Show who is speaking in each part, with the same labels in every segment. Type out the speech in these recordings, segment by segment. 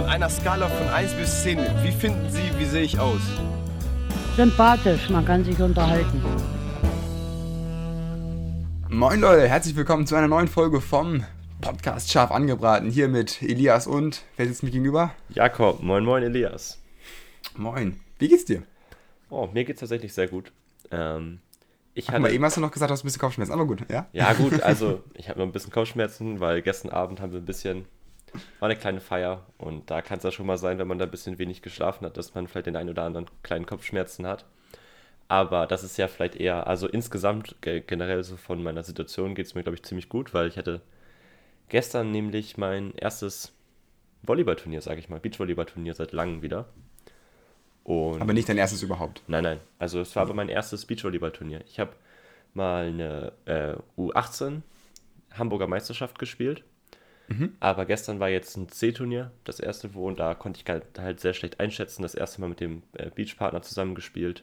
Speaker 1: Von einer Skala von 1 bis 10, wie finden Sie, wie sehe ich aus?
Speaker 2: Sympathisch, man kann sich unterhalten.
Speaker 3: Moin Leute, herzlich willkommen zu einer neuen Folge vom Podcast Scharf angebraten. Hier mit Elias und, wer sitzt mir gegenüber?
Speaker 4: Jakob, moin moin Elias.
Speaker 3: Moin, wie geht's dir?
Speaker 4: Oh, mir geht's tatsächlich sehr gut. Ähm, ich
Speaker 3: Guck mal, eben hast du noch gesagt, du hast ein bisschen Kopfschmerzen, aber gut, ja?
Speaker 4: Ja gut, also ich habe noch ein bisschen Kopfschmerzen, weil gestern Abend haben wir ein bisschen, war eine kleine Feier und da kann es ja schon mal sein, wenn man da ein bisschen wenig geschlafen hat, dass man vielleicht den einen oder anderen kleinen Kopfschmerzen hat. Aber das ist ja vielleicht eher, also insgesamt generell so von meiner Situation geht es mir, glaube ich, ziemlich gut, weil ich hatte gestern nämlich mein erstes Volleyballturnier, sage ich mal, Beachvolleyballturnier seit langem wieder.
Speaker 3: Und aber nicht dein erstes überhaupt?
Speaker 4: Nein, nein. Also es war aber mein erstes Beachvolleyballturnier. Ich habe mal eine äh, U18 Hamburger Meisterschaft gespielt. Mhm. Aber gestern war jetzt ein C-Turnier, das erste, wo, und da konnte ich halt sehr schlecht einschätzen. Das erste Mal mit dem äh, Beachpartner zusammengespielt.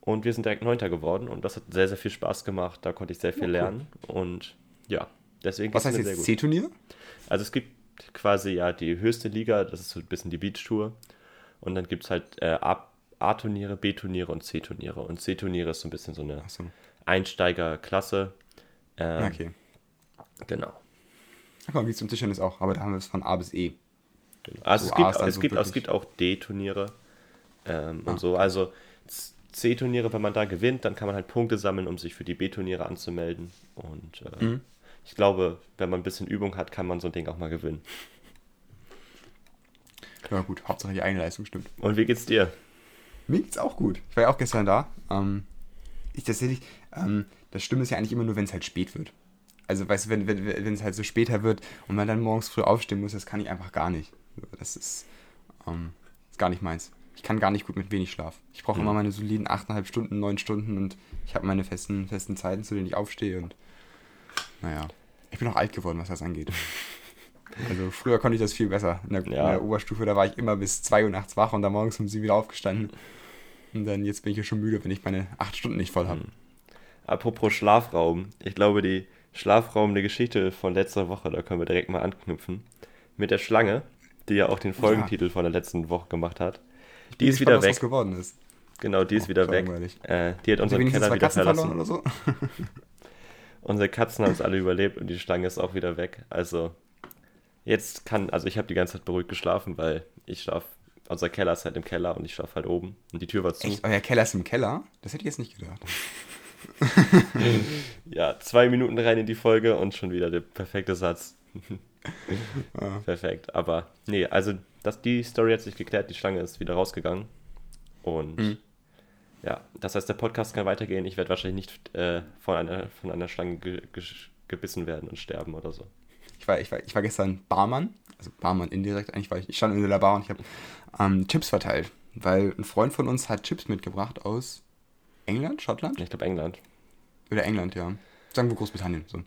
Speaker 4: Und wir sind direkt Neunter geworden und das hat sehr, sehr viel Spaß gemacht. Da konnte ich sehr viel ja, lernen. Und ja, deswegen.
Speaker 3: Was heißt jetzt C-Turnier?
Speaker 4: Also es gibt quasi ja die höchste Liga, das ist so ein bisschen die Beach-Tour. Und dann gibt es halt äh, A-Turniere, B-Turniere und C-Turniere. Und C-Turniere ist so ein bisschen so eine so. Einsteigerklasse. Ähm, okay. Genau.
Speaker 3: Komm, wie zum Tischtennis auch, aber da haben wir es von A bis E.
Speaker 4: Genau. Also es, gibt, es, so gibt, es gibt auch D-Turniere ähm, ah. und so. Also C-Turniere, wenn man da gewinnt, dann kann man halt Punkte sammeln, um sich für die B-Turniere anzumelden. Und äh, mhm. ich glaube, wenn man ein bisschen Übung hat, kann man so ein Ding auch mal gewinnen.
Speaker 3: Ja gut, Hauptsache die eigene Leistung stimmt.
Speaker 4: Und wie geht's dir?
Speaker 3: Mir geht's auch gut. Ich war ja auch gestern da. Ähm, ich tatsächlich, ähm, das Stimme ist ja eigentlich immer nur, wenn es halt spät wird. Also weißt du, wenn, wenn, wenn es halt so später wird und man dann morgens früh aufstehen muss, das kann ich einfach gar nicht. Das ist, ähm, ist gar nicht meins. Ich kann gar nicht gut mit wenig Schlaf. Ich brauche mhm. immer meine soliden 8,5 Stunden, 9 Stunden und ich habe meine festen, festen Zeiten, zu denen ich aufstehe und naja. Ich bin auch alt geworden, was das angeht. Also früher konnte ich das viel besser. In der, ja. in der, Oberstufe, da war ich immer bis 2 Uhr nachts wach und dann morgens um 7 wieder aufgestanden. Und dann jetzt bin ich ja schon müde, wenn ich meine 8 Stunden nicht voll habe. Hm.
Speaker 4: Apropos Schlafraum. Ich glaube, die Schlafraum, eine Geschichte von letzter Woche, da können wir direkt mal anknüpfen. Mit der Schlange, die ja auch den Folgentitel ja. von der letzten Woche gemacht hat. Die ist wieder weg. Was
Speaker 3: geworden ist.
Speaker 4: Genau, die ist oh, wieder weg. Äh, die hat unseren Keller wieder Katzen verlassen. Oder so? Unsere Katzen haben es alle überlebt und die Schlange ist auch wieder weg. Also Jetzt kann, also ich habe die ganze Zeit beruhigt geschlafen, weil ich schlafe, unser Keller ist halt im Keller und ich schlafe halt oben und die Tür war zu.
Speaker 3: Echt? Euer Keller ist im Keller? Das hätte ich jetzt nicht gedacht.
Speaker 4: ja, zwei Minuten rein in die Folge und schon wieder der perfekte Satz. ah. Perfekt, aber nee, also das, die Story hat sich geklärt, die Schlange ist wieder rausgegangen und mhm. ja, das heißt, der Podcast kann weitergehen. Ich werde wahrscheinlich nicht äh, von, einer, von einer Schlange ge ge gebissen werden und sterben oder so
Speaker 3: war, ich war, ich war gestern Barmann, also Barmann indirekt eigentlich, weil ich, ich stand in der Bar und ich habe ähm, Chips verteilt, weil ein Freund von uns hat Chips mitgebracht aus England, Schottland?
Speaker 4: Ich glaube England.
Speaker 3: Oder England, ja. Sagen wir Großbritannien. So.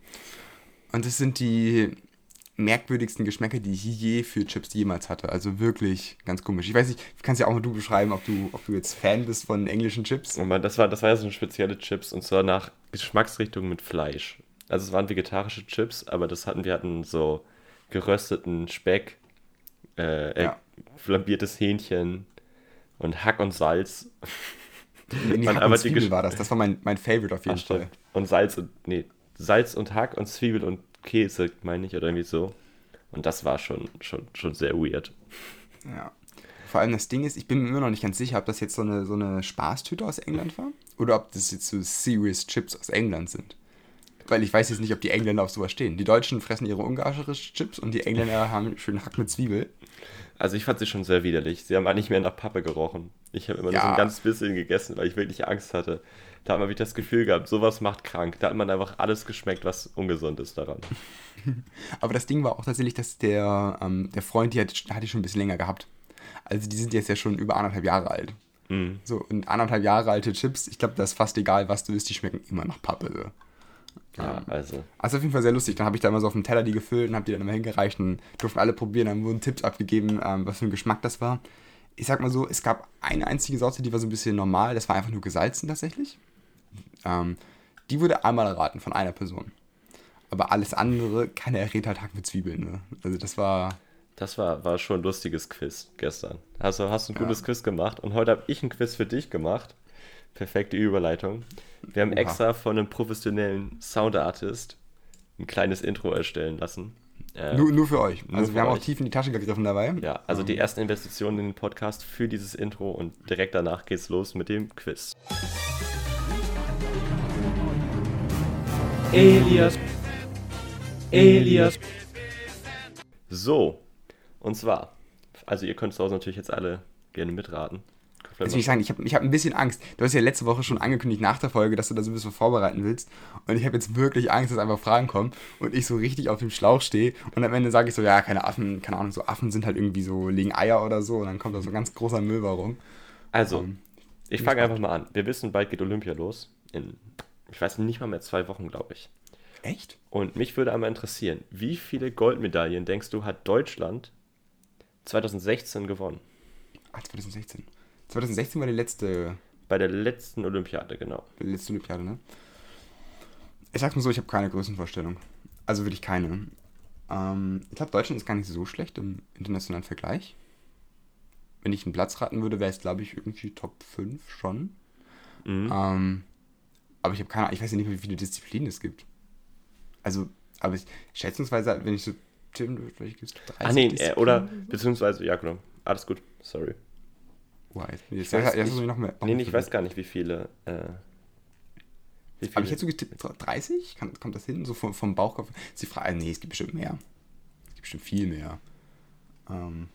Speaker 3: Und das sind die merkwürdigsten Geschmäcker, die ich je für Chips jemals hatte. Also wirklich ganz komisch. Ich weiß nicht, kannst ja auch mal du beschreiben, ob du, ob du jetzt Fan bist von englischen Chips.
Speaker 4: Das war, das war ja so eine spezielle Chips und zwar nach Geschmacksrichtung mit Fleisch. Also es waren vegetarische Chips, aber das hatten wir hatten so gerösteten Speck, äh, ja. flambiertes Hähnchen und Hack und Salz.
Speaker 3: Nee, Hack und Zwiebel war das. Das war mein, mein Favorite auf jeden Ach, Fall.
Speaker 4: Und Salz und nee, Salz und Hack und Zwiebel und Käse, meine ich, oder irgendwie so. Und das war schon, schon, schon sehr weird.
Speaker 3: Ja. Vor allem das Ding ist, ich bin mir immer noch nicht ganz sicher, ob das jetzt so eine, so eine Spaßtüte aus England war oder ob das jetzt so Serious Chips aus England sind. Weil ich weiß jetzt nicht, ob die Engländer auf sowas stehen. Die Deutschen fressen ihre ungarische Chips und die Engländer haben schön Hack mit Zwiebel.
Speaker 4: Also ich fand sie schon sehr widerlich. Sie haben eigentlich mehr nach Pappe gerochen. Ich habe immer ja. nur so ein ganz bisschen gegessen, weil ich wirklich Angst hatte. Da hat man wirklich das Gefühl gehabt, sowas macht krank. Da hat man einfach alles geschmeckt, was ungesund ist daran.
Speaker 3: Aber das Ding war auch tatsächlich, dass der, ähm, der Freund, die hat, hat die schon ein bisschen länger gehabt. Also die sind jetzt ja schon über anderthalb Jahre alt. Mhm. So, und anderthalb Jahre alte Chips, ich glaube, das ist fast egal, was du isst, die schmecken immer nach Pappe. So.
Speaker 4: Ja, also.
Speaker 3: Also auf jeden Fall sehr lustig. Dann habe ich da immer so auf dem Teller die gefüllt und habe die dann immer hingereicht und durften alle probieren. Dann wurden Tipps abgegeben, ähm, was für ein Geschmack das war. Ich sag mal so, es gab eine einzige Sorte, die war so ein bisschen normal. Das war einfach nur gesalzen tatsächlich. Ähm, die wurde einmal erraten von einer Person. Aber alles andere, keine errät halt Hack mit Zwiebeln. Ne? Also das war.
Speaker 4: Das war, war schon ein lustiges Quiz gestern. Also hast du ein
Speaker 3: Ja.
Speaker 4: gutes Quiz gemacht und heute habe ich ein Quiz für dich gemacht. Perfekte Überleitung. Wir haben
Speaker 3: Oha.
Speaker 4: extra von einem professionellen Soundartist ein kleines Intro erstellen lassen. Äh,
Speaker 3: Nur, nur für euch.
Speaker 4: nur
Speaker 3: Also
Speaker 4: für
Speaker 3: wir haben auch
Speaker 4: euch.
Speaker 3: tief in die Tasche gegriffen dabei.
Speaker 4: ja, also die ersten Investitionen in den Podcast für dieses Intro und direkt danach geht's los mit dem Quiz.
Speaker 5: Elias. Elias.
Speaker 4: So, und zwar, also ihr könnt zu Hause natürlich jetzt alle gerne mitraten.
Speaker 3: Will ich sagen, ich habe ich hab ein bisschen Angst. Du hast ja letzte Woche schon angekündigt nach der Folge, dass du da so ein bisschen vorbereiten willst. Und ich habe jetzt wirklich Angst, dass einfach Fragen kommen und ich so richtig auf dem Schlauch stehe. Und am Ende sage ich so, ja, keine Affen, keine Ahnung, so Affen sind halt irgendwie so, legen Eier oder so. Und dann kommt da so ein ganz großer Müll warum.
Speaker 4: Also,
Speaker 3: Ähm,
Speaker 4: ich fange einfach mal an. Wir wissen, bald geht Olympia los. In, ich weiß nicht mal mehr zwei Wochen, glaube ich.
Speaker 3: Echt?
Speaker 4: Und mich würde einmal interessieren, wie viele Goldmedaillen denkst du hat Deutschland 2016 gewonnen?
Speaker 3: Ah, 2016. 2016 war die letzte,
Speaker 4: Bei der letzten Olympiade, genau.
Speaker 3: die letzte Olympiade, ne? Ich sag's mal so, ich habe keine Größenvorstellung. Also wirklich keine. Ähm, ich glaube, Deutschland ist gar nicht so schlecht im internationalen Vergleich. Wenn ich einen Platz raten würde, wäre es, glaube ich, irgendwie Top 5 schon.
Speaker 4: Mhm.
Speaker 3: Ähm, aber ich habe keine Ahnung, ich weiß ja nicht mehr, wie viele Disziplinen es gibt. Also, aber ich, schätzungsweise, wenn ich so würde, vielleicht gibt es 30
Speaker 4: Ach nee, äh, oder beziehungsweise, ja genau. Alles gut, sorry.
Speaker 3: Wow, jetzt, jetzt,
Speaker 4: Ich weiß
Speaker 3: jetzt, jetzt ich noch mehr.
Speaker 4: Nee, ich weiß gar nicht, wie viele. Äh, wie viele
Speaker 3: Aber ich hätte so getippt, 30? Kann, kommt das hin? So vom, vom Bauchkopf? Ist die Frage, nee, es gibt bestimmt mehr. Es gibt bestimmt viel mehr. Ähm,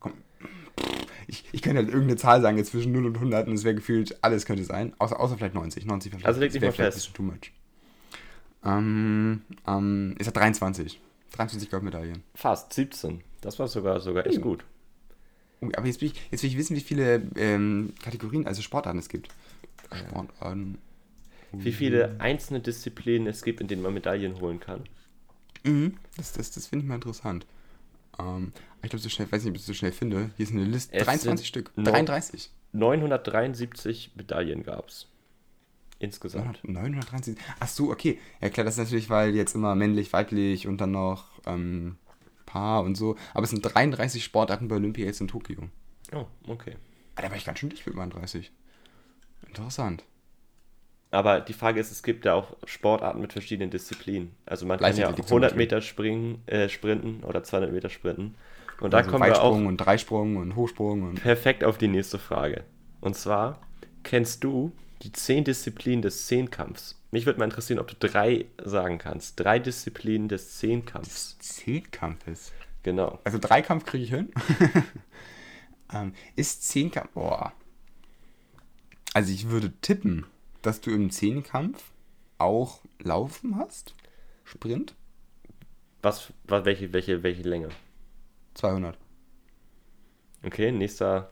Speaker 3: komm. Ich, ich könnte halt irgendeine Zahl sagen, jetzt zwischen 0 und 100 und es wäre gefühlt, alles könnte sein. Außer, außer vielleicht 90. 90 vielleicht.
Speaker 4: Also leg dich mal fest.
Speaker 3: ein too much. Ähm, ähm, ist ja 23. 23 Goldmedaillen.
Speaker 4: fast 17. Das war sogar, sogar echt
Speaker 3: Oh.
Speaker 4: gut.
Speaker 3: Oh, aber jetzt will, ich, jetzt will ich wissen, wie viele ähm, Kategorien, also Sportarten es gibt. Sportarten.
Speaker 4: Wie viele einzelne Disziplinen es gibt, in denen man Medaillen holen kann.
Speaker 3: Mhm, das, das, das finde ich mal interessant. Ähm, ich glaube, so schnell, weiß nicht, ob ich es so schnell finde. Hier ist eine Liste.
Speaker 4: Es
Speaker 3: 23
Speaker 4: sind
Speaker 3: Stück.
Speaker 4: neun-
Speaker 3: 33.
Speaker 4: 973 Medaillen gab es. Insgesamt.
Speaker 3: 930. Ach so, okay. Ja klar, das ist natürlich, weil jetzt immer männlich, weiblich und dann noch ähm, Paar und so. Aber es sind 33 Sportarten bei Olympia jetzt in Tokio.
Speaker 4: Oh, okay.
Speaker 3: Da war ich ganz schön dicht mit meinen 30. Interessant.
Speaker 4: Aber die Frage ist, es gibt ja auch Sportarten mit verschiedenen Disziplinen. Also man kann ja
Speaker 3: Leichtathletik zum
Speaker 4: 100
Speaker 3: Beispiel.
Speaker 4: Meter springen, äh, sprinten oder 200 Meter sprinten. Und da
Speaker 3: also
Speaker 4: kommen wir auch
Speaker 3: und Dreisprung und Hochsprung und.
Speaker 4: perfekt auf die nächste Frage. Und zwar, kennst du die 10 Disziplinen des Zehnkampfs? Mich würde mal interessieren, ob du drei sagen kannst. Drei Disziplinen des Zehnkampfs.
Speaker 3: Zehnkampfes.
Speaker 4: Genau.
Speaker 3: Also Dreikampf kriege ich hin. ähm, ist Zehnkampf. Boah. Also ich würde tippen, dass du im Zehnkampf auch Laufen hast. Sprint.
Speaker 4: Was, was welche, welche, welche Länge?
Speaker 3: 200.
Speaker 4: Okay, nächster,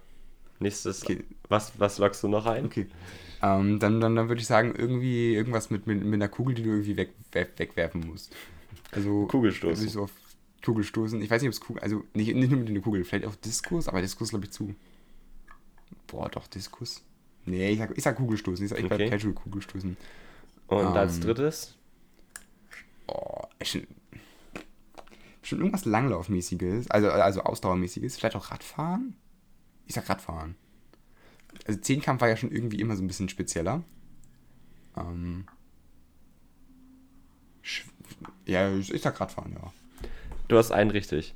Speaker 4: nächstes.
Speaker 3: Okay.
Speaker 4: Was, was lockst du noch ein?
Speaker 3: Okay. Ähm, dann, dann, dann würde ich sagen, irgendwie irgendwas mit, mit, mit einer Kugel, die du irgendwie weg, weg, wegwerfen musst. Also
Speaker 4: Kugelstoßen.
Speaker 3: Ich so auf Kugelstoßen. Ich weiß nicht, ob es Kugel, also nicht, nicht nur mit einer Kugel, vielleicht auch Diskus, aber Diskus glaube ich zu. Boah, doch, Diskus. Nee, ich sag, ich sag Kugelstoßen. Ich sag, ich
Speaker 4: Okay.
Speaker 3: bleib Casual Kugelstoßen.
Speaker 4: Und als
Speaker 3: Ähm,
Speaker 4: drittes?
Speaker 3: Oh, schon, schon irgendwas Langlaufmäßiges, also, also Ausdauermäßiges. Vielleicht auch Radfahren? Ich sag Radfahren. Also Zehnkampf war ja schon irgendwie immer so ein bisschen spezieller. Ähm, ja, ich sag Radfahren, ja.
Speaker 4: Du hast einen richtig.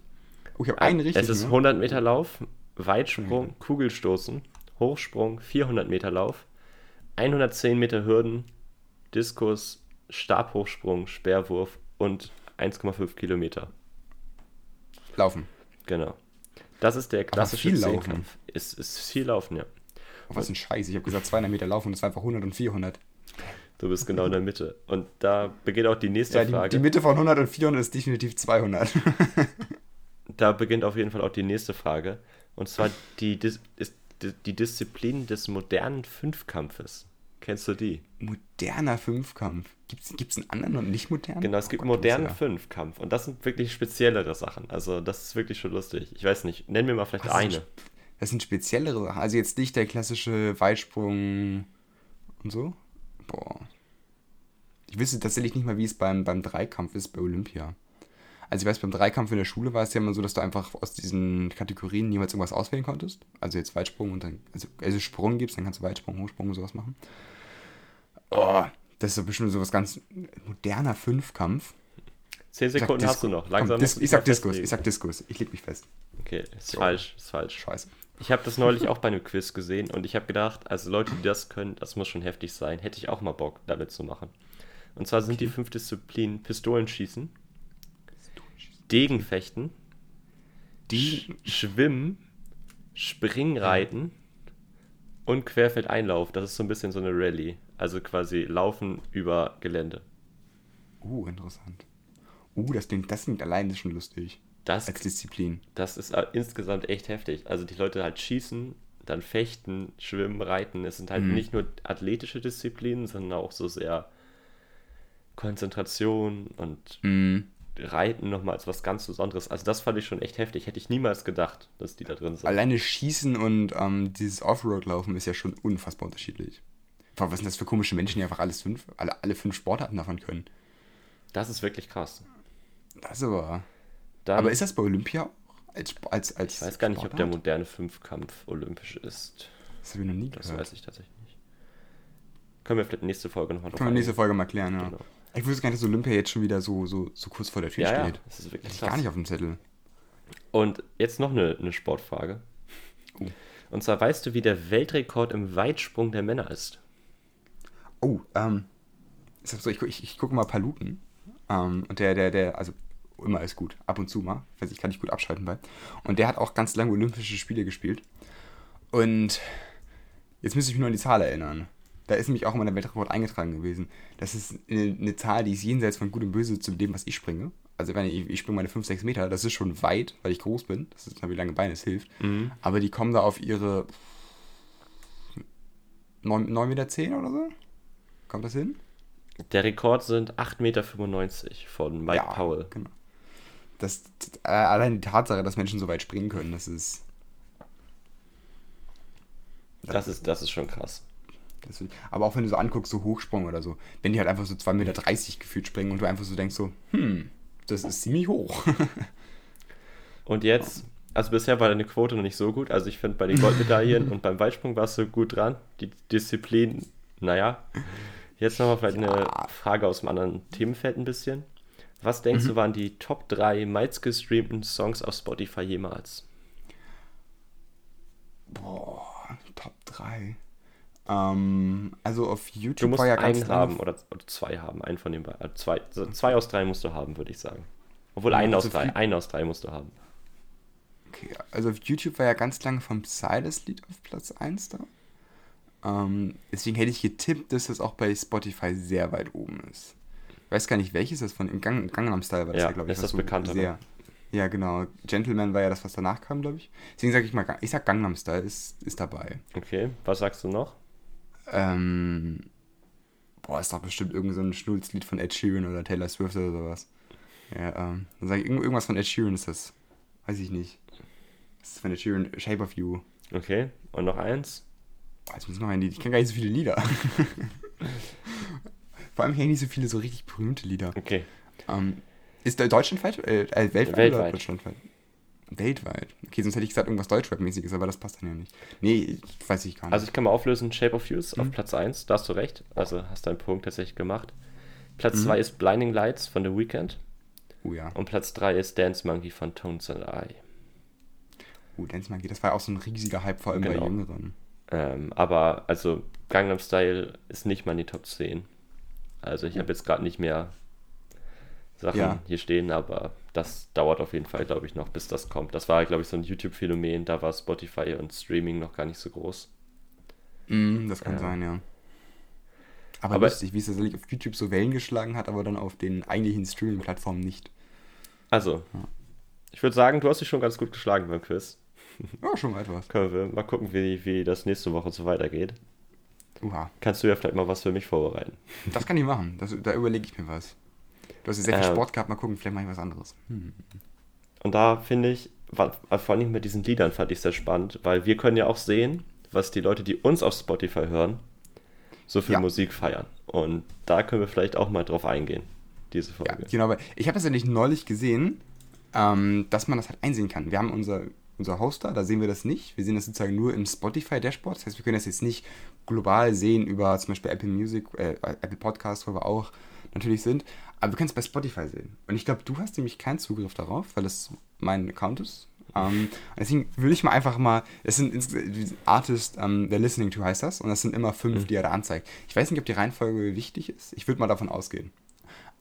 Speaker 3: Oh, ich habe einen richtig.
Speaker 4: Es ist
Speaker 3: ne?
Speaker 4: 100 Meter Lauf, Weitsprung, Kugelstoßen, Hochsprung, 400 Meter Lauf, 110 Meter Hürden, Diskus, Stabhochsprung, Speerwurf und 1,5 Kilometer.
Speaker 3: Laufen.
Speaker 4: Genau. Das ist der klassische. Zehnkampf. Ist, ist viel Laufen, ja.
Speaker 3: Oh, was ein Scheiß. Ich habe gesagt 200 Meter laufen und das war einfach 100 und 400.
Speaker 4: Du bist genau in der Mitte. Und da beginnt auch die nächste
Speaker 3: Ja, die,
Speaker 4: Frage.
Speaker 3: die Mitte von 100 und 400 ist definitiv 200.
Speaker 4: da beginnt auf jeden Fall auch die nächste Frage. Und zwar die, Dis ist die, Disziplin des modernen Fünfkampfes. Kennst du die?
Speaker 3: Moderner Fünfkampf. Gibt es einen anderen und nicht modernen?
Speaker 4: Genau, es
Speaker 3: Oh
Speaker 4: gibt
Speaker 3: Gott,
Speaker 4: modernen
Speaker 3: ist
Speaker 4: Fünfkampf. Und das sind wirklich speziellere Sachen. Also, das ist wirklich schon lustig. Ich weiß nicht, nenn mir mal vielleicht
Speaker 3: Was ist
Speaker 4: eine.
Speaker 3: das? Das sind speziellere Sachen. Also jetzt nicht der klassische Weitsprung und so. Boah. Ich wüsste tatsächlich nicht mal, wie es beim, beim Dreikampf ist bei Olympia. Also ich weiß, beim Dreikampf in der Schule war es ja immer so, dass du einfach aus diesen Kategorien niemals irgendwas auswählen konntest. Also jetzt Weitsprung und dann, also, also Sprung gibst, dann kannst du Weitsprung, Hochsprung und sowas machen. Oh, das ist so bestimmt sowas ganz moderner Fünfkampf.
Speaker 4: Zehn Sekunden hast du noch. Langsam
Speaker 3: Komm, Dis ich sag Diskus, ich sag Diskus. Ich leg mich fest.
Speaker 4: Okay, ist so. falsch, ist falsch.
Speaker 3: Scheiße.
Speaker 4: Ich habe das neulich auch bei einem Quiz gesehen und ich habe gedacht, also Leute, die das können, das muss schon heftig sein. Hätte ich auch mal Bock, damit zu machen. Und zwar sind okay. die fünf Disziplinen Pistolenschießen, Degenfechten, die Schwimmen, Springreiten und Querfeldeinlauf. Das ist so ein bisschen so eine Rallye. Also quasi Laufen über Gelände.
Speaker 3: Uh, interessant. Uh, das klingt, das klingt alleine schon lustig.
Speaker 4: Das,
Speaker 3: als Disziplin.
Speaker 4: Das ist insgesamt echt heftig. Also die Leute halt schießen, dann fechten, schwimmen, reiten. Es sind halt mhm. nicht nur athletische Disziplinen, sondern auch so sehr Konzentration und mhm. Reiten nochmal als was ganz Besonderes. Also das fand ich schon echt heftig. Hätte ich niemals gedacht, dass die da drin sind.
Speaker 3: Alleine Schießen und ähm, dieses Offroad-Laufen ist ja schon unfassbar unterschiedlich. Was sind das für komische Menschen, die einfach alles fünf, alle, alle fünf Sportarten davon können?
Speaker 4: Das ist wirklich krass.
Speaker 3: Das ist aber. Dann, aber ist das bei Olympia auch? Als, als, als
Speaker 4: ich weiß gar nicht, Sportart? ob der moderne Fünfkampf olympisch ist.
Speaker 3: Das habe ich noch nie gehört.
Speaker 4: Das weiß ich tatsächlich nicht. Können wir vielleicht nächste Folge nochmal
Speaker 3: drauf Können wir nächste Folge mal klären, ja. Genau. Ich wusste gar nicht, dass Olympia jetzt schon wieder so, so, so kurz vor der Tür ja, steht. Ja,
Speaker 4: das ist wirklich
Speaker 3: das ist gar nicht auf dem Zettel.
Speaker 4: Und jetzt noch eine, eine Sportfrage. Uh. Und zwar weißt du, wie der Weltrekord im Weitsprung der Männer ist?
Speaker 3: Oh, ähm, ich, ich, ich gucke mal Paluten. Ähm, und der, der, der, also immer ist gut, ab und zu mal. Weiß ich, kann ich gut abschalten bei. Und der hat auch ganz lange Olympische Spiele gespielt. Und jetzt müsste ich mich nur an die Zahl erinnern. Da ist nämlich auch immer der Weltrekord eingetragen gewesen. Das ist eine, eine, Zahl, die ist jenseits von Gut und Böse zu dem, was ich springe. Also wenn ich, ich springe meine 5, 6 Meter, das ist schon weit, weil ich groß bin. Das ist wie lange Beine es hilft. Mhm. Aber die kommen da auf ihre 9, 9 Meter 10 oder so? Kommt das hin?
Speaker 4: Der Rekord sind 8,95 Meter von Mike ja, Powell.
Speaker 3: Genau. Das, äh, allein die Tatsache, dass Menschen so weit springen können, das ist.
Speaker 4: Das, das ist, das ist schon krass.
Speaker 3: Das, aber auch wenn du so anguckst, so Hochsprung oder so, wenn die halt einfach so 2,30 Meter gefühlt springen und du einfach so denkst so, hm, das ist ziemlich hoch.
Speaker 4: und jetzt, also bisher war deine Quote noch nicht so gut. Also ich finde bei den Goldmedaillen und beim Weitsprung warst du gut dran. Die Disziplin, naja. Jetzt nochmal vielleicht eine Frage aus einem anderen Themenfeld ein bisschen. Was denkst mhm. du, waren die Top 3 meistgestreamten Songs auf Spotify jemals?
Speaker 3: Boah, Top 3. Ähm, also auf YouTube
Speaker 4: du musst war ja ganz einen haben oder, oder, zwei haben, einen von den beiden. Also zwei, also zwei aus drei musst du haben, würde ich sagen. Obwohl ja, einen also aus drei, einen aus drei musst du haben.
Speaker 3: Okay, also auf YouTube war ja ganz lange vom Silas Lied auf Platz 1 da. Ähm, deswegen hätte ich getippt, dass das auch bei Spotify sehr weit oben ist. Ich weiß gar nicht, welches das von im Gang, Gangnam Style war
Speaker 4: das ja, ja glaube ich. Ist das so bekannte. Sehr,
Speaker 3: ja, genau. Gentleman war ja das, was danach kam, glaube ich. Deswegen sage ich mal, ich sag Gangnam Style ist, ist dabei.
Speaker 4: Okay, was sagst du noch?
Speaker 3: Ähm, boah, ist doch bestimmt irgendein so ein Schnulzlied von Ed Sheeran oder Taylor Swift oder sowas. Ja, ähm, dann sage ich, irgendwas von Ed Sheeran ist das. Weiß ich nicht. Das ist von Ed Sheeran, Shape of You.
Speaker 4: Okay, und noch eins?
Speaker 3: Jetzt muss noch ein Lied. Ich kenne gar nicht so viele Lieder. Vor allem kenne ich nicht so viele so richtig berühmte Lieder.
Speaker 4: Okay.
Speaker 3: Ähm, ist Deutschlandweit? Äh, äh, weltweit,
Speaker 4: weltweit oder deutschlandweit?
Speaker 3: Weltweit. Okay, sonst hätte ich gesagt irgendwas Deutschrap-mäßiges, aber das passt dann ja nicht. Nee, weiß ich gar nicht.
Speaker 4: Also ich kann mal auflösen, Shape of Youth mhm. auf Platz 1, da hast du recht. Also hast deinen Punkt tatsächlich gemacht. Platz 2 mhm. ist Blinding Lights von The Weeknd.
Speaker 3: Oh ja.
Speaker 4: Und Platz 3 ist Dance Monkey von Tones and I.
Speaker 3: Oh, Dance Monkey, das war ja auch so ein riesiger Hype, vor allem genau. bei Jüngeren.
Speaker 4: Ähm, aber also Gangnam Style ist nicht mal in die Top 10. Also ich habe jetzt gerade nicht mehr Sachen ja. hier stehen, aber das dauert auf jeden Fall, glaube ich, noch, bis das kommt. Das war, glaube ich, so ein YouTube-Phänomen, da war Spotify und Streaming noch gar nicht so groß.
Speaker 3: Mm, das kann äh, sein, ja. Aber, aber lustig, wie es tatsächlich auf YouTube so Wellen geschlagen hat, aber dann auf den eigentlichen Streaming-Plattformen nicht.
Speaker 4: Also, ja. ich würde sagen, du hast dich schon ganz gut geschlagen beim Quiz.
Speaker 3: Ja, schon etwas.
Speaker 4: Können wir mal gucken, wie, wie das nächste Woche so weitergeht.
Speaker 3: Uha.
Speaker 4: Kannst du ja vielleicht mal was für mich vorbereiten.
Speaker 3: Das kann ich machen. Das, da überlege ich mir was. Du hast ja sehr viel ähm, Sport gehabt, mal gucken, vielleicht mache ich was anderes. Hm.
Speaker 4: Und da finde ich, war, vor allem mit diesen Liedern fand ich sehr spannend, weil wir können ja auch sehen, was die Leute, die uns auf Spotify hören, so viel ja. Musik feiern. Und da können wir vielleicht auch mal drauf eingehen. diese
Speaker 3: Ja,
Speaker 4: Folge.
Speaker 3: genau, aber ich habe das ja nicht neulich gesehen, ähm, dass man das halt einsehen kann. Wir haben unser, unser Hoster, da sehen wir das nicht. Wir sehen das sozusagen nur im Spotify-Dashboard. Das heißt, wir können das jetzt nicht global sehen über zum Beispiel Apple Music, äh, Apple Podcast, wo wir auch natürlich sind. Aber wir können es bei Spotify sehen. Und ich glaube, du hast nämlich keinen Zugriff darauf, weil das mein Account ist. Ähm, deswegen würde ich mal einfach mal, es sind Artist, ähm, they're listening to heißt das, und das sind immer fünf, die er da anzeigt. Ich weiß nicht, ob die Reihenfolge wichtig ist. Ich würde mal davon ausgehen.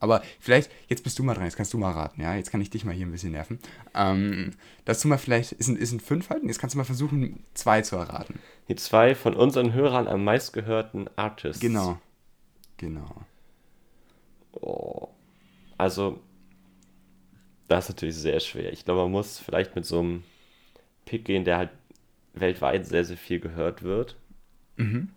Speaker 3: Aber vielleicht, jetzt bist du mal dran, jetzt kannst du mal raten, ja? Jetzt kann ich dich mal hier ein bisschen nerven. Ähm, dass du mal vielleicht, ist ein, ist ein fünf halten, jetzt kannst du mal versuchen, zwei zu erraten.
Speaker 4: Die zwei von unseren Hörern am meistgehörten Artists.
Speaker 3: Genau. Genau.
Speaker 4: Oh. Also, das ist natürlich sehr schwer. Ich glaube, man muss vielleicht mit so einem Pick gehen, der halt weltweit sehr, sehr viel gehört wird.
Speaker 3: Mhm.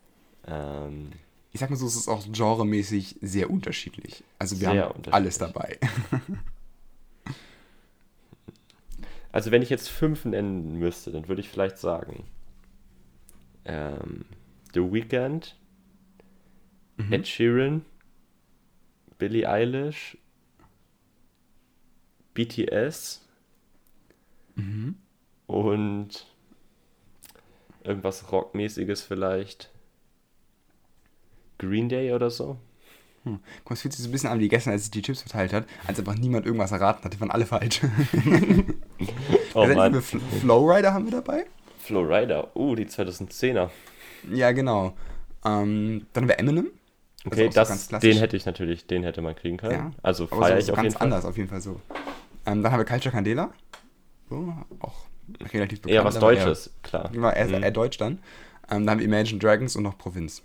Speaker 4: Ähm,
Speaker 3: Ich sag mal so, es ist auch genremäßig sehr unterschiedlich. Also wir
Speaker 4: Sehr
Speaker 3: haben alles dabei.
Speaker 4: also, wenn ich jetzt fünf nennen müsste, dann würde ich vielleicht sagen: ähm, The Weeknd,
Speaker 3: Mhm.
Speaker 4: Ed Sheeran, Billie Eilish, BTS
Speaker 3: Mhm.
Speaker 4: und irgendwas Rockmäßiges vielleicht. Green Day oder so.
Speaker 3: Hm. Guck es fühlt sich so ein bisschen an wie gestern, als ich die Chips verteilt hat, als einfach niemand irgendwas erraten hat. Die waren alle falsch.
Speaker 4: Oh
Speaker 3: Also,
Speaker 4: Mann.
Speaker 3: Fl- Flowrider haben wir dabei.
Speaker 4: Flowrider. Uh, die 2010er.
Speaker 3: Ja, genau. Ähm, dann haben wir Eminem.
Speaker 4: Okay,
Speaker 3: auch so
Speaker 4: das,
Speaker 3: ganz klassisch.
Speaker 4: den hätte ich natürlich, den hätte man kriegen können.
Speaker 3: Ja,
Speaker 4: Also feiere
Speaker 3: so,
Speaker 4: ich
Speaker 3: so
Speaker 4: auf
Speaker 3: ganz
Speaker 4: jeden Fall.
Speaker 3: anders, auf jeden Fall so. Ähm, dann haben wir Culture Candela. So, auch relativ bekannt.
Speaker 4: Eher was Deutsches, klar.
Speaker 3: Eher, genau, eher,
Speaker 4: Mhm.
Speaker 3: eher Deutsch dann. Ähm, dann haben wir Imagine Dragons und noch Provinz.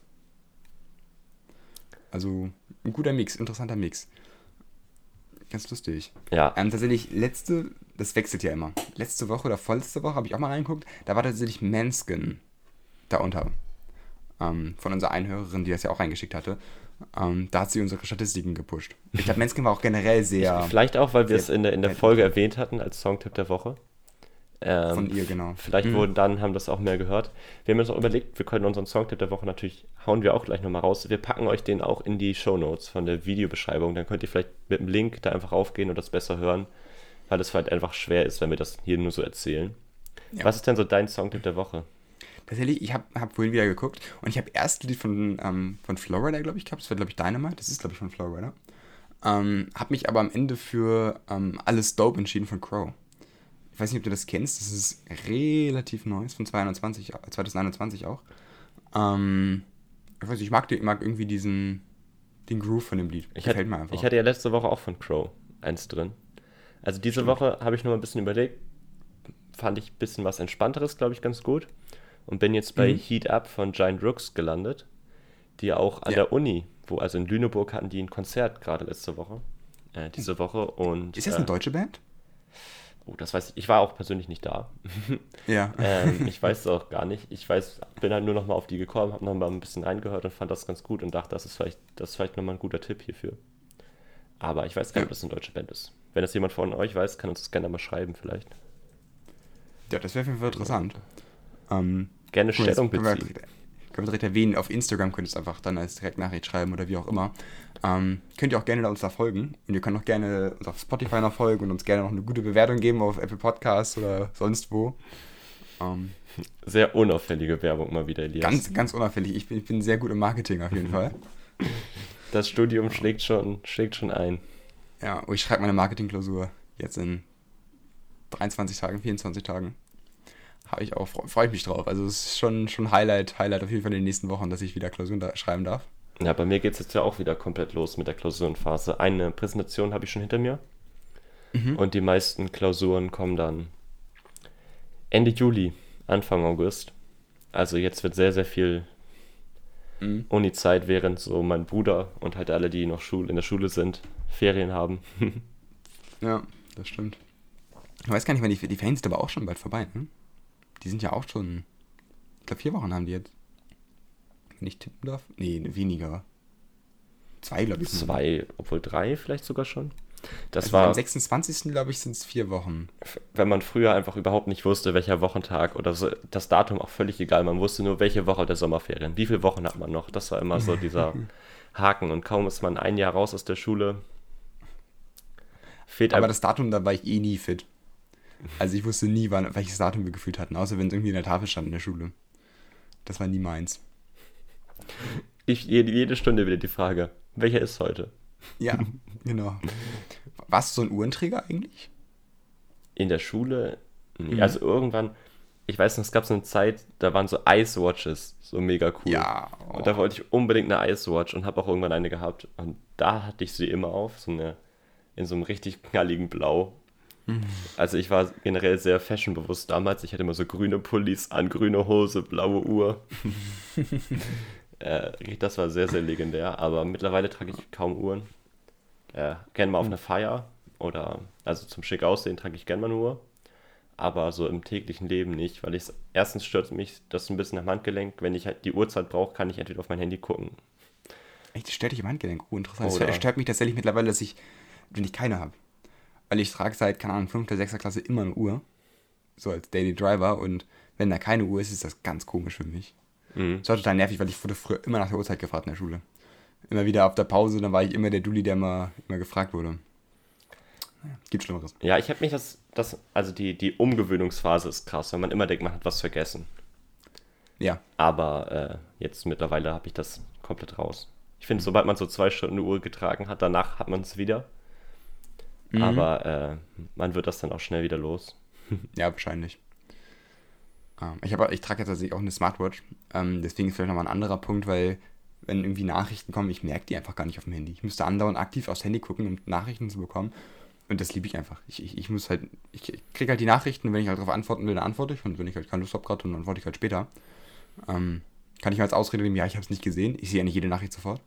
Speaker 3: Also ein guter Mix, interessanter Mix. Ganz lustig.
Speaker 4: Ja,
Speaker 3: Ähm, tatsächlich, letzte, das wechselt ja immer. Letzte Woche oder vorletzte Woche habe ich auch mal reingeguckt. Da war tatsächlich Manskin darunter. Ähm, von unserer Einhörerin, die das ja auch reingeschickt hatte. Ähm, da hat sie unsere Statistiken gepusht. Ich glaube, Manskin war auch generell sehr
Speaker 4: vielleicht auch, weil wir es in der, in der Folge erwähnt hatten als Songtipp der Woche. Ähm,
Speaker 3: von ihr, genau.
Speaker 4: Vielleicht
Speaker 3: Mhm.
Speaker 4: wurden dann, haben das auch mehr gehört. Wir haben uns auch überlegt, wir können unseren Songtipp der Woche natürlich, hauen wir auch gleich nochmal raus. Wir packen euch den auch in die Shownotes von der Videobeschreibung. Dann könnt ihr vielleicht mit dem Link da einfach raufgehen und das besser hören, weil es halt einfach schwer ist, wenn wir das hier nur so erzählen.
Speaker 3: Ja.
Speaker 4: Was ist denn so dein Songtipp der Woche?
Speaker 3: Tatsächlich, ich habe hab vorhin wieder geguckt und ich habe erst ein Lied von, ähm, von Florida, glaube ich, gehabt. Das war, glaube ich, Dynamite. Das ist, glaube ich, von Florida. Ähm, habe mich aber am Ende für ähm, Alles Dope entschieden von Crow. Ich weiß nicht, ob du das kennst. Das ist relativ neu. Ist von 2021, äh, 2021 auch. Ähm, ich weiß nicht, ich mag, den, ich mag irgendwie diesen den Groove von dem Lied.
Speaker 4: Ich,
Speaker 3: Gefällt
Speaker 4: hatte,
Speaker 3: mir einfach.
Speaker 4: ich hatte ja letzte Woche auch von Crow eins drin. Also diese Woche habe ich nur ein bisschen überlegt, fand ich ein bisschen was Entspannteres, glaube ich, ganz gut. Und bin jetzt bei
Speaker 3: Mhm.
Speaker 4: Heat Up von Giant Rooks gelandet, die auch an
Speaker 3: Ja.
Speaker 4: der Uni, wo, also in Lüneburg hatten die ein Konzert gerade letzte Woche, äh, diese Woche. Und,
Speaker 3: ist das eine
Speaker 4: äh,
Speaker 3: deutsche Band?
Speaker 4: Oh, das weiß ich. Ich war auch persönlich nicht da.
Speaker 3: Ja.
Speaker 4: ähm, ich weiß es auch gar nicht. Ich weiß, bin halt nur noch mal auf die gekommen, habe noch mal ein bisschen reingehört und fand das ganz gut und dachte, das ist vielleicht, das ist vielleicht noch mal ein guter Tipp hierfür. Aber ich weiß gar nicht,
Speaker 3: Ja.
Speaker 4: ob das eine deutsche Band ist. Wenn das jemand von euch weiß, kann uns das gerne mal schreiben vielleicht.
Speaker 3: ja, das wäre auf jeden Fall interessant. Ähm,
Speaker 4: Gerne
Speaker 3: Cool,
Speaker 4: Stellung beziehen.
Speaker 3: Können wir direkt erwähnen, auf Instagram könnt ihr es einfach dann als Direktnachricht schreiben oder wie auch immer. Ähm, könnt ihr auch gerne uns da folgen. Und ihr könnt auch gerne uns auf Spotify noch folgen und uns gerne noch eine gute Bewertung geben auf Apple Podcasts oder sonst wo. Ähm,
Speaker 4: Sehr unauffällige Werbung mal wieder, Elias.
Speaker 3: ganz, ganz unauffällig. Ich bin, ich bin sehr gut im Marketing auf jeden Fall.
Speaker 4: das Studium schlägt schon, schlägt schon ein.
Speaker 3: Ja, und ich schreibe meine Marketingklausur jetzt in 23 Tagen, 24 Tagen. Habe ich auch, freue freu ich mich drauf. Also es ist schon, schon Highlight, Highlight auf jeden Fall in den nächsten Wochen, dass ich wieder Klausuren da schreiben darf.
Speaker 4: Ja, bei mir geht es jetzt ja auch wieder komplett los mit der Klausurenphase. Eine Präsentation habe ich schon hinter mir.
Speaker 3: Mhm.
Speaker 4: Und die meisten Klausuren kommen dann Ende Juli, Anfang August. Also jetzt wird sehr, sehr viel
Speaker 3: Mhm.
Speaker 4: Uni-Zeit, während so mein Bruder und halt alle, die noch Schul in der Schule sind, Ferien haben.
Speaker 3: Ja, das stimmt. Ich weiß gar nicht, wann die, die Ferien sind aber auch schon bald vorbei, ne? Die sind ja auch schon. Ich glaube, vier Wochen haben die jetzt. Wenn ich tippen darf? Nee, weniger. Zwei, glaube ich.
Speaker 4: Zwei, obwohl drei vielleicht sogar schon. Das
Speaker 3: Also
Speaker 4: war,
Speaker 3: Am 26. glaube ich, sind es vier Wochen.
Speaker 4: wenn man früher einfach überhaupt nicht wusste, welcher Wochentag oder so, das Datum auch völlig egal. Man wusste nur, welche Woche der Sommerferien. Wie viele Wochen hat man noch? Das war immer so dieser Haken. Und kaum ist man ein Jahr raus aus der Schule, Fehlt
Speaker 3: aber das Datum, da war ich eh nie fit. Also ich wusste nie, wann, welches Datum wir gefühlt hatten, außer wenn es irgendwie in der Tafel stand in der Schule. Das war nie meins.
Speaker 4: ich, jede, Stunde wieder die Frage, welcher ist heute?
Speaker 3: Ja, genau. Warst du so ein Uhrenträger eigentlich?
Speaker 4: In der Schule, nee,
Speaker 3: Mhm.
Speaker 4: also irgendwann, ich weiß noch, es gab so eine Zeit, da waren so Ice-Watches so mega cool.
Speaker 3: Ja. oh.
Speaker 4: Und da wollte ich unbedingt eine Ice-Watch und habe auch irgendwann eine gehabt. Und da hatte ich sie immer auf, so eine, in so einem richtig knalligen Blau. Also ich war generell sehr fashionbewusst damals. Ich hatte immer so grüne Pullis an, grüne Hose, blaue Uhr. äh, das war sehr, sehr legendär. Aber mittlerweile trage ich kaum Uhren. Äh, gerne mal auf eine Feier oder also zum schick aussehen trage ich gerne mal eine Uhr. Aber so im täglichen Leben nicht, weil ich erstens stört mich das ein bisschen am Handgelenk. Wenn ich halt die Uhrzeit brauche, kann ich entweder auf mein Handy gucken.
Speaker 3: Echt, das stört dich im Handgelenk. Oh, interessant.
Speaker 4: Oder-
Speaker 3: Es stört mich tatsächlich mittlerweile, dass ich, wenn ich keine habe. Weil ich trage seit, keine Ahnung, 5. oder 6. Klasse immer eine Uhr. So als Daily Driver. Und wenn da keine Uhr ist, ist das ganz komisch für mich.
Speaker 4: Mhm.
Speaker 3: Das war total nervig, weil ich wurde früher immer nach der Uhrzeit gefragt in der Schule. Immer wieder auf der Pause, dann war ich immer der Dulli, der immer, immer gefragt wurde. Naja, gibt Schlimmeres.
Speaker 4: Ja, ich habe mich das, das, also die, die Umgewöhnungsphase ist krass, wenn man immer denkt, man hat was vergessen.
Speaker 3: Ja.
Speaker 4: Aber äh, jetzt mittlerweile habe ich das komplett raus. Ich finde, sobald man so zwei Stunden eine Uhr getragen hat, danach hat man es wieder.
Speaker 3: Mhm.
Speaker 4: Aber äh, man wird das dann auch schnell wieder los.
Speaker 3: Ja, wahrscheinlich. Ähm, ich, hab, ich trage jetzt tatsächlich auch eine Smartwatch. Ähm, deswegen ist vielleicht nochmal ein anderer Punkt, weil wenn irgendwie Nachrichten kommen, ich merke die einfach gar nicht auf dem Handy. Ich müsste andauernd aktiv aufs Handy gucken, um Nachrichten zu bekommen. Und das liebe ich einfach. Ich, ich, ich muss halt, ich, ich kriege halt die Nachrichten und wenn ich halt darauf antworten will, dann antworte ich. Und wenn ich halt keine Lust habe gerade, dann antworte ich halt später. Ähm, kann ich mir als Ausrede nehmen, ja, ich habe es nicht gesehen. Ich sehe ja nicht jede Nachricht sofort.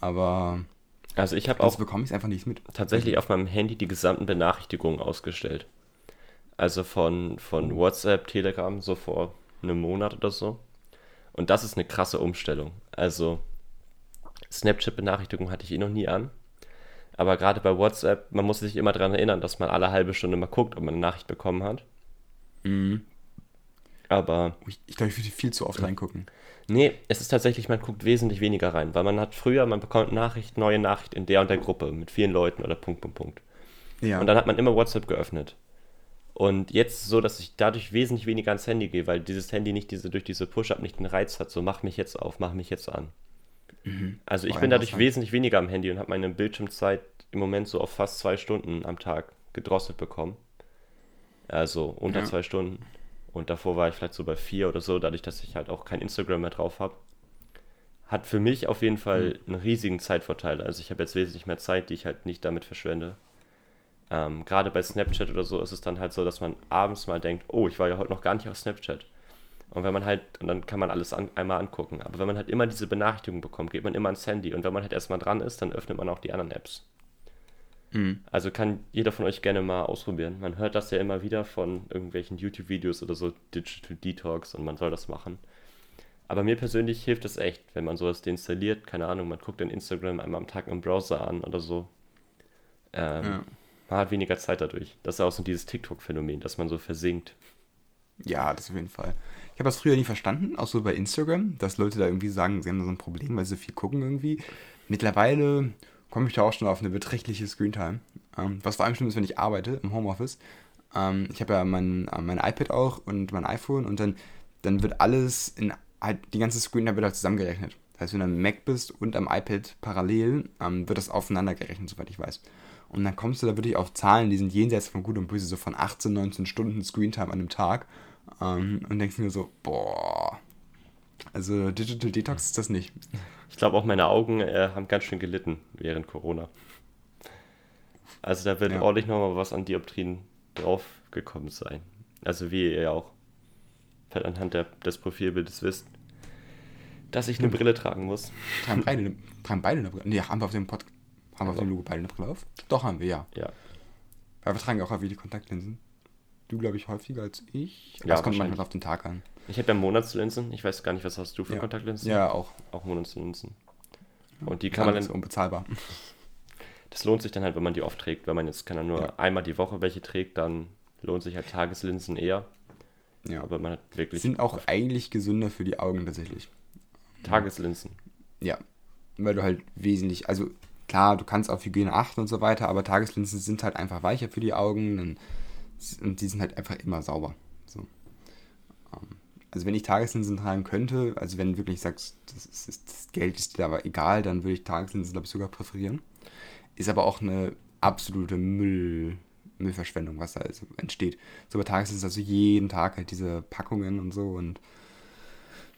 Speaker 3: Aber
Speaker 4: Also ich habe
Speaker 3: sonst
Speaker 4: auch
Speaker 3: bekomme ich einfach nicht mit.
Speaker 4: tatsächlich auf meinem Handy die gesamten Benachrichtigungen ausgestellt. Also von, von WhatsApp, Telegram, so vor einem Monat oder so. Und das ist eine krasse Umstellung. Also Snapchat-Benachrichtigungen hatte ich eh noch nie an. Aber gerade bei WhatsApp, man muss sich immer daran erinnern, dass man alle halbe Stunde mal guckt, ob man eine Nachricht bekommen hat.
Speaker 3: Mhm.
Speaker 4: Aber
Speaker 3: Ich, ich glaube, ich würde viel zu oft reingucken.
Speaker 4: nee, es ist tatsächlich, man guckt wesentlich weniger rein, weil man hat früher, man bekommt Nachricht, neue Nachricht in der und der Gruppe mit vielen Leuten oder Punkt, Punkt, Punkt.
Speaker 3: Ja.
Speaker 4: Und dann hat man immer WhatsApp geöffnet. Und jetzt so, dass ich dadurch wesentlich weniger ans Handy gehe, weil dieses Handy nicht diese, durch diese Push-Up nicht den Reiz hat, so mach mich jetzt auf, mach mich jetzt an. Also ich
Speaker 3: Boah,
Speaker 4: bin dadurch wesentlich weniger am Handy und habe meine Bildschirmzeit im Moment so auf fast zwei Stunden am Tag gedrosselt bekommen. Also unter
Speaker 3: Ja.
Speaker 4: zwei Stunden. Und davor war ich vielleicht so bei vier oder so, dadurch, dass ich halt auch kein Instagram mehr drauf habe. Hat für mich auf jeden Fall einen riesigen Zeitvorteil. Also ich habe jetzt wesentlich mehr Zeit, die ich halt nicht damit verschwende. Ähm, Gerade bei Snapchat oder so ist es dann halt so, dass man abends mal denkt, oh, ich war ja heute noch gar nicht auf Snapchat. Und wenn man halt, und dann kann man alles an, einmal angucken. Aber wenn man halt immer diese Benachrichtigung bekommt, geht man immer ans Handy. Und wenn man halt erstmal dran ist, dann öffnet man auch die anderen Apps.
Speaker 3: Mhm.
Speaker 4: Also kann jeder von euch gerne mal ausprobieren. Man hört das ja immer wieder von irgendwelchen YouTube-Videos oder so, Digital Detox, und man soll das machen. Aber mir persönlich hilft es echt, wenn man sowas deinstalliert, keine Ahnung, man guckt dann Instagram einmal am Tag im Browser an oder so. Ähm,
Speaker 3: Ja.
Speaker 4: Man hat weniger Zeit dadurch. Das ist auch so dieses TikTok-Phänomen, dass man so versinkt.
Speaker 3: Ja, das auf jeden Fall. Ich habe das früher nie verstanden, auch so bei Instagram, dass Leute da irgendwie sagen, sie haben da so ein Problem, weil sie viel gucken irgendwie. Mittlerweile komme ich da auch schon auf eine beträchtliche Screentime. Ähm, was vor allem schlimm ist, wenn ich arbeite im Homeoffice. Ähm, ich habe ja mein, äh, mein iPad auch und mein iPhone und dann, dann wird alles in halt die ganze Screentime wird halt zusammengerechnet. Das heißt, wenn du am Mac bist und am iPad parallel, ähm, wird das aufeinander gerechnet, soweit ich weiß. Und dann kommst du da wirklich auf Zahlen, die sind jenseits von Gut und Böse, so von 18, 19 Stunden Screentime an einem Tag. Ähm, und denkst mir so, boah. Also Digital Detox ist das nicht.
Speaker 4: Ich glaube auch meine Augen äh, haben ganz schön gelitten während Corona. Also da wird
Speaker 3: Ja.
Speaker 4: ordentlich nochmal was an Dioptrien draufgekommen sein. Also wie ihr ja auch vielleicht anhand der, des Profilbildes wisst, dass ich eine Brille tragen muss.
Speaker 3: Tragen beide, eine- tragen beide eine Brille. Nee, haben wir auf dem Pod haben wir auf dem Logo beide eine Brille auf? Doch, haben wir, ja.
Speaker 4: Ja,
Speaker 3: Weil wir tragen ja auch häufig die Kontaktlinsen. Du, glaube ich, häufiger als ich. Aber
Speaker 4: Ja,
Speaker 3: das kommt manchmal auf den Tag an.
Speaker 4: Ich habe ja Monatslinsen. Ich weiß gar nicht, was hast du für
Speaker 3: Ja.
Speaker 4: Kontaktlinsen?
Speaker 3: Ja, auch.
Speaker 4: Auch Monatslinsen. Und die kann man
Speaker 3: Alles
Speaker 4: dann,
Speaker 3: unbezahlbar.
Speaker 4: das lohnt sich dann halt, wenn man die oft trägt. Wenn man jetzt kann nur
Speaker 3: Ja.
Speaker 4: einmal die Woche welche trägt, dann lohnt sich halt Tageslinsen eher.
Speaker 3: Ja.
Speaker 4: Aber man hat
Speaker 3: Die
Speaker 4: wirklich
Speaker 3: sind auch eigentlich gesünder für die Augen tatsächlich.
Speaker 4: Tageslinsen.
Speaker 3: Ja. Weil du halt wesentlich, also klar, du kannst auf Hygiene achten und so weiter, aber Tageslinsen sind halt einfach weicher für die Augen und die sind halt einfach immer sauber. So. Also wenn ich Tageslinsen tragen könnte, also wenn wirklich sagst, das, ist, das Geld ist dir aber egal, dann würde ich Tageslinsen, glaube ich, sogar präferieren. Ist aber auch eine absolute Müll, Müllverschwendung, was da also entsteht. So bei Tageslinsen also jeden Tag halt diese Packungen und so und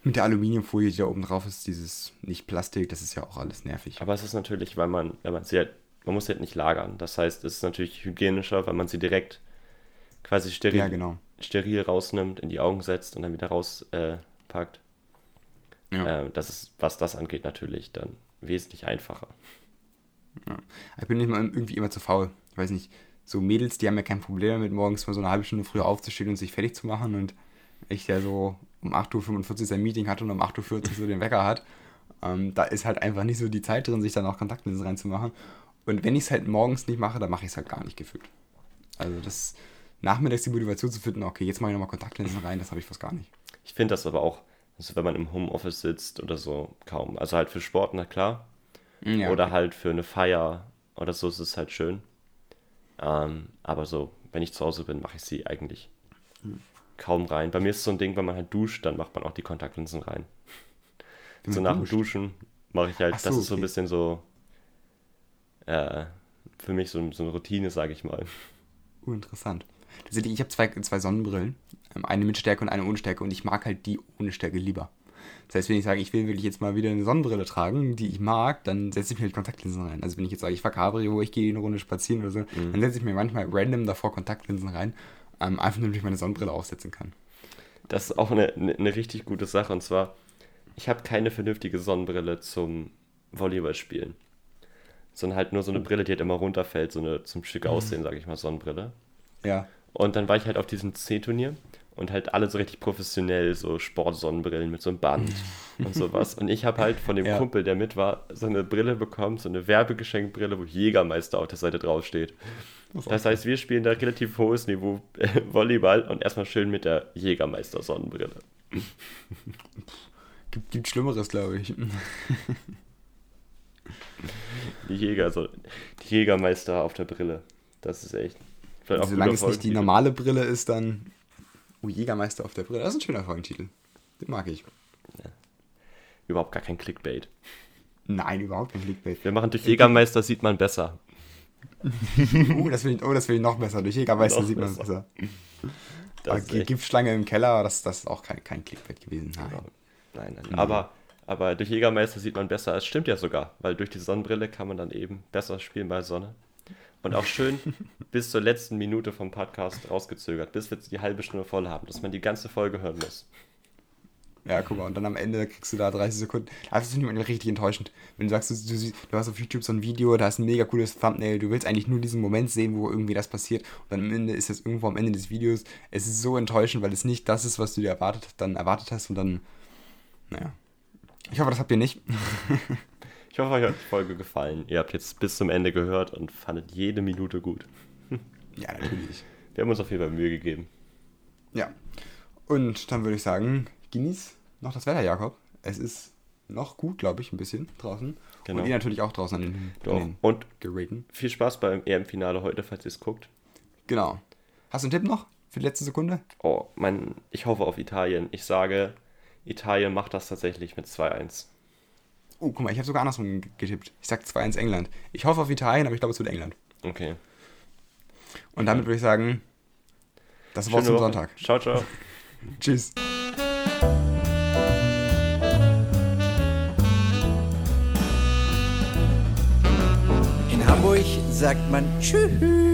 Speaker 3: mit der Aluminiumfolie, die da oben drauf ist, dieses nicht Plastik, das ist ja auch alles nervig.
Speaker 4: Aber es ist natürlich, weil man, wenn man sie halt, man muss sie halt nicht lagern. Das heißt, es ist natürlich hygienischer, weil man sie direkt quasi steril,
Speaker 3: ja, genau.
Speaker 4: Steril rausnimmt, in die Augen setzt und dann wieder rauspackt. Äh, ja. äh, das ist, was das angeht, natürlich dann wesentlich einfacher.
Speaker 3: Ja. Ich bin nicht mal irgendwie immer zu faul. Ich weiß nicht, so Mädels, die haben ja kein Problem damit, morgens mal so eine halbe Stunde früher aufzustehen und sich fertig zu machen und ich, der so um 8.45 Uhr sein Meeting hat und um 8.40 Uhr so den Wecker hat, ähm, da ist halt einfach nicht so die Zeit drin, sich dann auch Kontaktlinsen reinzumachen. Und wenn ich es halt morgens nicht mache, dann mache ich es halt gar nicht gefühlt. Also das nachmittags die Motivation zu finden, okay, jetzt mache ich nochmal Kontaktlinsen rein, das habe ich fast gar nicht.
Speaker 4: Ich finde das aber auch, also wenn man im Homeoffice sitzt oder so, kaum. Also halt für Sport, na klar. Ja, oder okay. halt für eine Feier oder so ist es halt schön. Ähm, aber so, wenn ich zu Hause bin, mache ich sie eigentlich hm kaum rein. Bei mir ist es so ein Ding, wenn man halt duscht, dann macht man auch die Kontaktlinsen rein. Wenn so nach dem Duschen mache ich halt, so, das ist so ein bisschen so äh, für mich so, so eine Routine, sage ich mal.
Speaker 3: Interessant. Tatsächlich, ich habe zwei, zwei Sonnenbrillen, ähm, eine mit Stärke und eine ohne Stärke und ich mag halt die ohne Stärke lieber. Das heißt, wenn ich sage, ich will wirklich jetzt mal wieder eine Sonnenbrille tragen, die ich mag, dann setze ich mir halt Kontaktlinsen rein. Also wenn ich jetzt sage, ich fahre Cabrio, ich gehe eine Runde spazieren oder so, mhm. dann setze ich mir manchmal random davor Kontaktlinsen rein ähm, einfach nur, damit ich meine Sonnenbrille aufsetzen kann.
Speaker 4: Das ist auch eine, eine, eine richtig gute Sache. Und zwar, ich habe keine vernünftige Sonnenbrille zum Volleyballspielen. Sondern halt nur so eine Brille, die halt immer runterfällt, so eine zum Schick mhm. aussehen, sage ich mal, Sonnenbrille.
Speaker 3: Ja.
Speaker 4: Und dann war ich halt auf diesem C-Turnier und halt alle so richtig professionell, so Sportsonnenbrillen mit so einem Band und sowas. Und ich habe halt von dem ja. Kumpel, der mit war, so eine Brille bekommen, so eine Werbegeschenkbrille, wo Jägermeister auf der Seite draufsteht. Das heißt, wir spielen da relativ hohes Niveau Volleyball und erstmal schön mit der Jägermeister-Sonnenbrille.
Speaker 3: Gibt, gibt Schlimmeres, glaube ich.
Speaker 4: Die Jäger, so, die Jägermeister auf der Brille. Das ist echt.
Speaker 3: Also, solange es nicht die normale Brille ist, dann. Oh, Jägermeister auf der Brille. Das ist ein schöner Folgentitel. Den mag ich. Ja.
Speaker 4: Überhaupt gar kein Clickbait.
Speaker 3: Nein, überhaupt kein Clickbait.
Speaker 4: Wir machen durch Jägermeister sieht man besser
Speaker 3: uh, das will ich, oh, das will ich noch besser. Durch Jägermeister sieht man es besser. Das Giftschlange im Keller, das, das ist auch kein, kein Clickbait gewesen.
Speaker 4: Nein, genau. nein, nein. Mhm. Aber, aber durch Jägermeister sieht man besser. Es stimmt ja sogar, weil durch die Sonnenbrille kann man dann eben besser spielen bei Sonne. Und auch schön bis zur letzten Minute vom Podcast rausgezögert, bis wir die halbe Stunde voll haben, dass man die ganze Folge hören muss.
Speaker 3: Ja, guck mal, und dann am Ende kriegst du da 30 Sekunden. Das ist nicht richtig enttäuschend. Wenn du sagst, du, du, du, hast auf YouTube so ein Video, da ist ein mega cooles Thumbnail, du willst eigentlich nur diesen Moment sehen, wo irgendwie das passiert. Und dann am Ende ist es irgendwo am Ende des Videos. Es ist so enttäuschend, weil es nicht das ist, was du dir erwartet, dann erwartet hast und dann. Naja. Ich hoffe, das habt ihr nicht.
Speaker 4: ich hoffe, euch hat die Folge gefallen. Ihr habt jetzt bis zum Ende gehört und fandet jede Minute gut.
Speaker 3: ja, natürlich.
Speaker 4: Wir haben uns auf jeden Fall Mühe gegeben.
Speaker 3: Ja. Und dann würde ich sagen, genieß noch das Wetter, Jakob. Es ist noch gut, glaube ich, ein bisschen draußen. Genau. Und ihr natürlich auch draußen an den,
Speaker 4: Doch. An den Und Geräten. Viel Spaß beim EM-Finale heute, falls ihr es guckt.
Speaker 3: Genau. Hast du einen Tipp noch für die letzte Sekunde?
Speaker 4: Oh, mein, ich hoffe auf Italien. Ich sage, Italien macht das tatsächlich mit 2-1.
Speaker 3: Oh, guck mal, ich habe sogar andersrum getippt. Ich sage 2-1 England. Ich hoffe auf Italien, aber ich glaube, es wird England.
Speaker 4: Okay.
Speaker 3: Und damit würde ich sagen, das war's zum Sonntag.
Speaker 4: Ciao, ciao.
Speaker 3: Tschüss.
Speaker 5: Hamburg sagt man Tschüss.